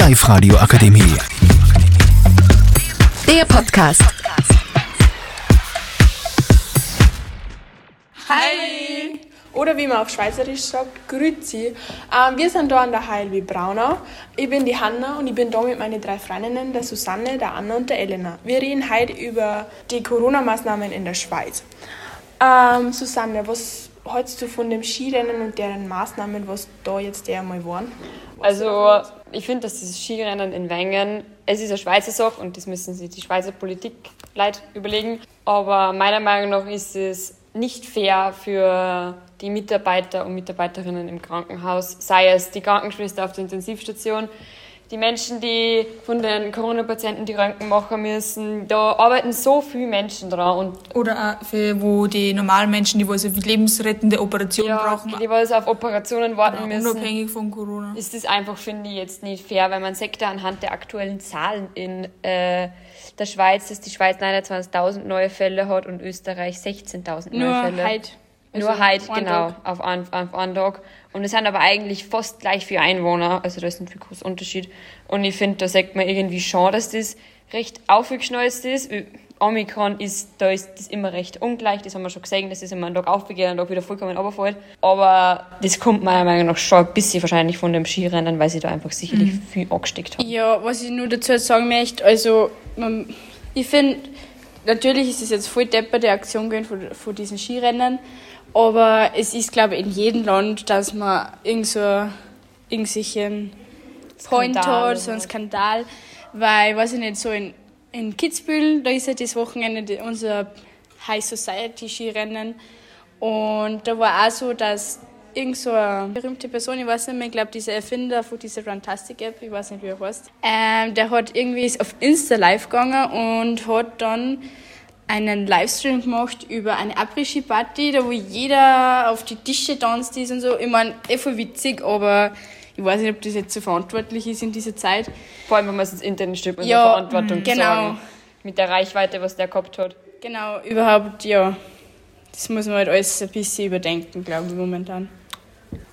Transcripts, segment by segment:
Live Radio Akademie. Der Podcast. Hi! Oder wie man auf Schweizerisch sagt, Grüezi. Ähm, wir sind da an der HLW Braunau. Ich bin die Hanna und ich bin da mit meinen drei Freundinnen, der Susanne, der Anna und der Elena. Wir reden heute über die Corona-Maßnahmen in der Schweiz. Ähm, Susanne, was hältst du von dem Skirennen und deren Maßnahmen, was da jetzt einmal waren? Also ich finde, dass dieses Skirennen in Wengen, es ist eine Schweizer Sache und das müssen sich die Schweizer Politik leid überlegen. Aber meiner Meinung nach ist es nicht fair für die Mitarbeiter und Mitarbeiterinnen im Krankenhaus, sei es die Krankenschwester auf der Intensivstation, die Menschen, die von den Corona-Patienten die Röntgen machen müssen, da arbeiten so viele Menschen dran. Und Oder auch für wo die normalen Menschen, die also lebensrettende Operationen ja, brauchen, die, die auf Operationen warten müssen, unabhängig von Corona. ist das einfach, finde ich, jetzt nicht fair, weil man sagt da anhand der aktuellen Zahlen in äh, der Schweiz, dass die Schweiz 29.000 neue Fälle hat und Österreich 16.000 neue Nur Fälle. Heute. Nur Also halt, genau, auf einen, auf Tag. Und es sind aber eigentlich fast gleich viele Einwohner, also da ist ein viel großer Unterschied. Und ich finde, da sagt man irgendwie schon, dass das recht aufgeschnalzt ist. Omikron ist, da ist das immer recht ungleich, das haben wir schon gesehen, dass es immer einen Tag aufgeht und einen Tag wieder vollkommen runterfällt. Aber das kommt meiner Meinung nach schon ein bisschen wahrscheinlich von dem Skirennen, weil sie da einfach sicherlich viel angesteckt haben. Ja, was ich nur dazu sagen möchte, also man, ich finde, natürlich ist es jetzt voll depperte Aktion gewesen von, von diesen Skirennen, aber es ist, glaube ich, in jedem Land, dass man irgend so irgendwelchen Point hat, so einen Skandal, weil, weiß ich nicht, so in, in Kitzbühel, da ist ja das Wochenende unser High Society Skirennen und da war auch so, dass irgend so eine berühmte Person, ich weiß nicht mehr, ich glaube, dieser Erfinder von dieser Runtastic App, ich weiß nicht, wie er heißt, ähm, der hat irgendwie ist auf Insta live gegangen und hat dann einen Livestream gemacht über eine Après-Ski-Party, da wo jeder auf die Tische tanzt ist und so. Ich meine, eh voll witzig, aber ich weiß nicht, ob das jetzt so verantwortlich ist in dieser Zeit. Vor allem, wenn man es ins Internet stellt, mit Ja, Verantwortung genau. sagen. Mit der Reichweite, was der gehabt hat. Genau, überhaupt, ja. Das muss man halt alles ein bisschen überdenken, glaube ich, momentan.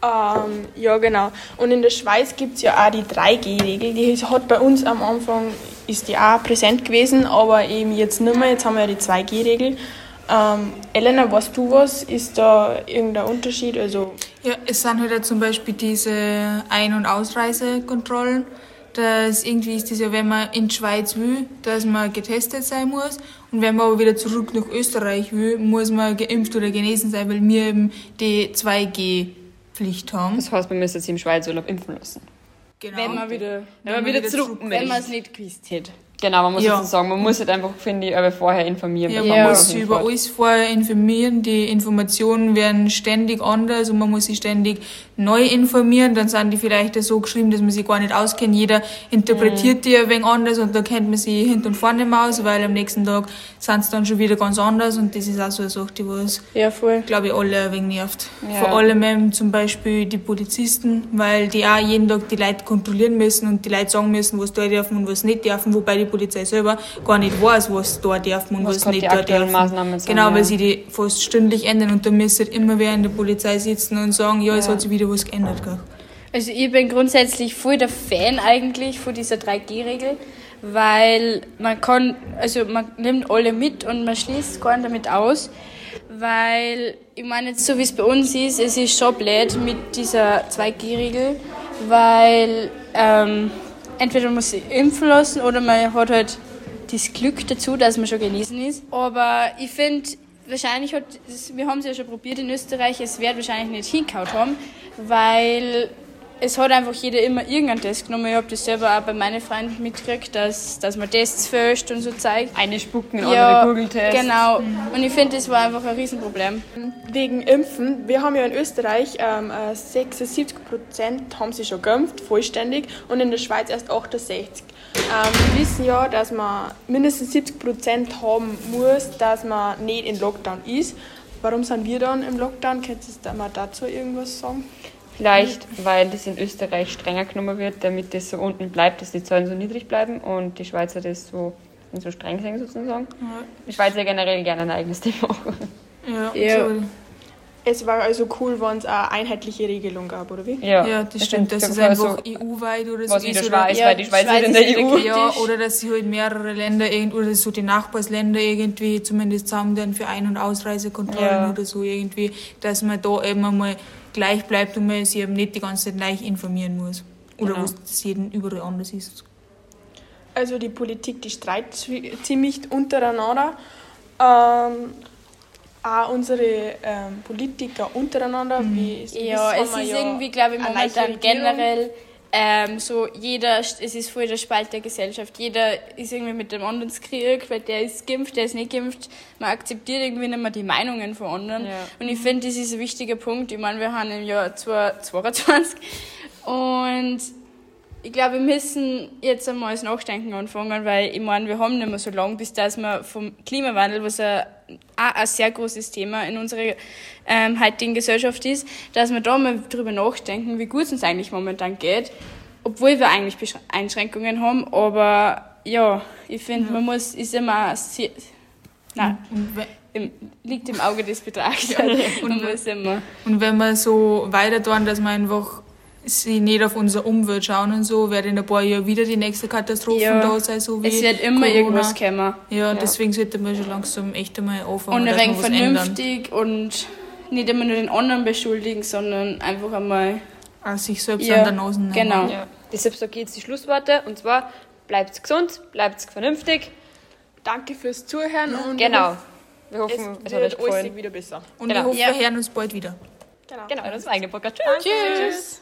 Ähm, ja, genau. Und in der Schweiz gibt es ja auch die 3G-Regel. Die hat bei uns am Anfang, ist die auch präsent gewesen, aber eben jetzt nicht mehr. Jetzt haben wir ja die 2G-Regel. Ähm, Elena, weißt du was? Ist da irgendein Unterschied? Also, Ja, es sind halt zum Beispiel diese Ein- und Ausreisekontrollen. Das irgendwie ist das ja, wenn man in die Schweiz will, dass man getestet sein muss. Und wenn man aber wieder zurück nach Österreich will, muss man geimpft oder genesen sein, weil wir eben die 2G-Pflicht haben. Das heißt, man müsste sich im Schweizurlaub impfen lassen. Genau. Wenn man wieder, Wenn man wieder zurück wenn man es nicht gewusst hätte. Genau, man muss Ja. dazu sagen, man muss halt einfach, finde ich, aber vorher informieren. Ja, man Ja. muss sich über alles vorher informieren. Die Informationen werden ständig anders und man muss sich ständig neu informieren. Dann sind die vielleicht so geschrieben, dass man sich gar nicht auskennt. Jeder interpretiert die ein wenig anders und da kennt man sie hinten und vorne nicht mehr aus, weil am nächsten Tag sind es dann schon wieder ganz anders und das ist auch so eine Sache, die was, Ja, glaube ich, alle ein wenig nervt. Ja. Vor allem eben zum Beispiel die Polizisten, weil die auch jeden Tag die Leute kontrollieren müssen und die Leute sagen müssen, was da dürfen und was nicht dürfen, wobei die Polizei selber gar nicht weiß, was da dürfen und Was was, nicht da. Maßnahmen sind, genau, ja. weil sie die fast stündlich ändern und da müsste immer wer in der Polizei sitzen und sagen, ja, es Ja. hat sich wieder was geändert. Gell? Also ich bin grundsätzlich voll der Fan eigentlich von dieser 3G-Regel, weil man kann, also man nimmt alle mit und man schließt keinen damit aus, weil ich meine jetzt so wie es bei uns ist, es ist schon blöd mit dieser 2G-Regel, weil ähm, entweder muss sich impfen lassen oder man hat halt das Glück dazu, dass man schon genesen ist. Aber ich finde, wahrscheinlich hat, wir haben es ja schon probiert in Österreich, es wird wahrscheinlich nicht hingehauen haben, weil es hat einfach jeder immer irgendeinen Test genommen. Ich habe das selber auch bei meinen Freunden mitgekriegt, dass, dass man Tests fälscht und so zeigt. Eine spucken, Ja, andere Google-Test. genau. Und ich finde, das war einfach ein Riesenproblem. wegen Impfen, wir haben ja in Österreich ähm, äh, 76 Prozent haben sie schon geimpft, vollständig, und in der Schweiz erst 68. Ähm, wir wissen ja, dass man mindestens 70 Prozent haben muss, dass man nicht in Lockdown ist. Warum sind wir dann im Lockdown? Könntest du da mal dazu irgendwas sagen? Vielleicht, weil das in Österreich strenger genommen wird, damit das so unten bleibt, dass die Zahlen so niedrig bleiben und die Schweizer das so, so streng sehen sozusagen. Die Schweizer generell gerne ein eigenes Thema. Ja, Ja. So. Es war also cool, wenn es eine einheitliche Regelung gab, oder wie? Ja, Ja, das Ich stimmt, dass es einfach EU-weit oder so was in der ist. Oder, Schweiz, Ja, weil die Schweiz Schweiz ist in der EU. wirklich- ja, oder dass sie halt mehrere Länder irgend- oder so die Nachbarsländer irgendwie zumindest zusammen dann für Ein- und Ausreisekontrollen Ja. oder so irgendwie, dass man da eben einmal gleich bleibt und man sich eben nicht die ganze Zeit gleich informieren muss. Oder Genau. wo es jeden überall anders ist. Also die Politik, die streitet ziemlich untereinander. Ähm, auch unsere ähm, Politiker untereinander, wie es Ja, es ist ja irgendwie, glaube ich, momentan generell ähm, so jeder, es ist voll der Spalt der Gesellschaft. Jeder ist irgendwie mit dem anderen Krieg, weil der ist geimpft, der ist nicht geimpft. Man akzeptiert irgendwie nicht mehr die Meinungen von anderen. Ja. Und ich finde, das ist ein wichtiger Punkt. Ich meine, wir haben im Jahr 2022 und ich glaube, wir müssen jetzt einmal das Nachdenken anfangen, weil ich meine, wir haben nicht mehr so lange, bis dass wir vom Klimawandel, was ein, auch ein sehr großes Thema in unserer ähm, heutigen Gesellschaft ist, dass wir da mal drüber nachdenken, wie gut es uns eigentlich momentan geht, obwohl wir eigentlich Besch- Einschränkungen haben. Aber ja, ich finde, man muss, ist immer, sehr, nein, Und im, liegt im Auge des Betrachters. man immer. Und wenn wir so weiter tun, dass wir einfach sie nicht auf unsere Umwelt schauen und so, wird in ein paar Jahren wieder die nächste Katastrophe Ja, da sein, so wie Es wird immer Corona. irgendwas kommen. Ja, deswegen sollte man schon langsam echt einmal anfangen, Und ein wir wenig was ändern. vernünftig und nicht immer nur den anderen beschuldigen, sondern einfach einmal. Auch sich selbst Ja, an der Nase nehmen. genau. Ja. Deshalb sage ich jetzt die Schlussworte und zwar bleibt gesund, bleibt vernünftig. Danke fürs Zuhören und Genau. Wir hoffen, es hat euch wird alles gefallen. wieder besser. Und Genau. ich hoffe, Ja. wir hören uns bald wieder. Genau. Genau, das war eigentlich Podcast. Tschüss.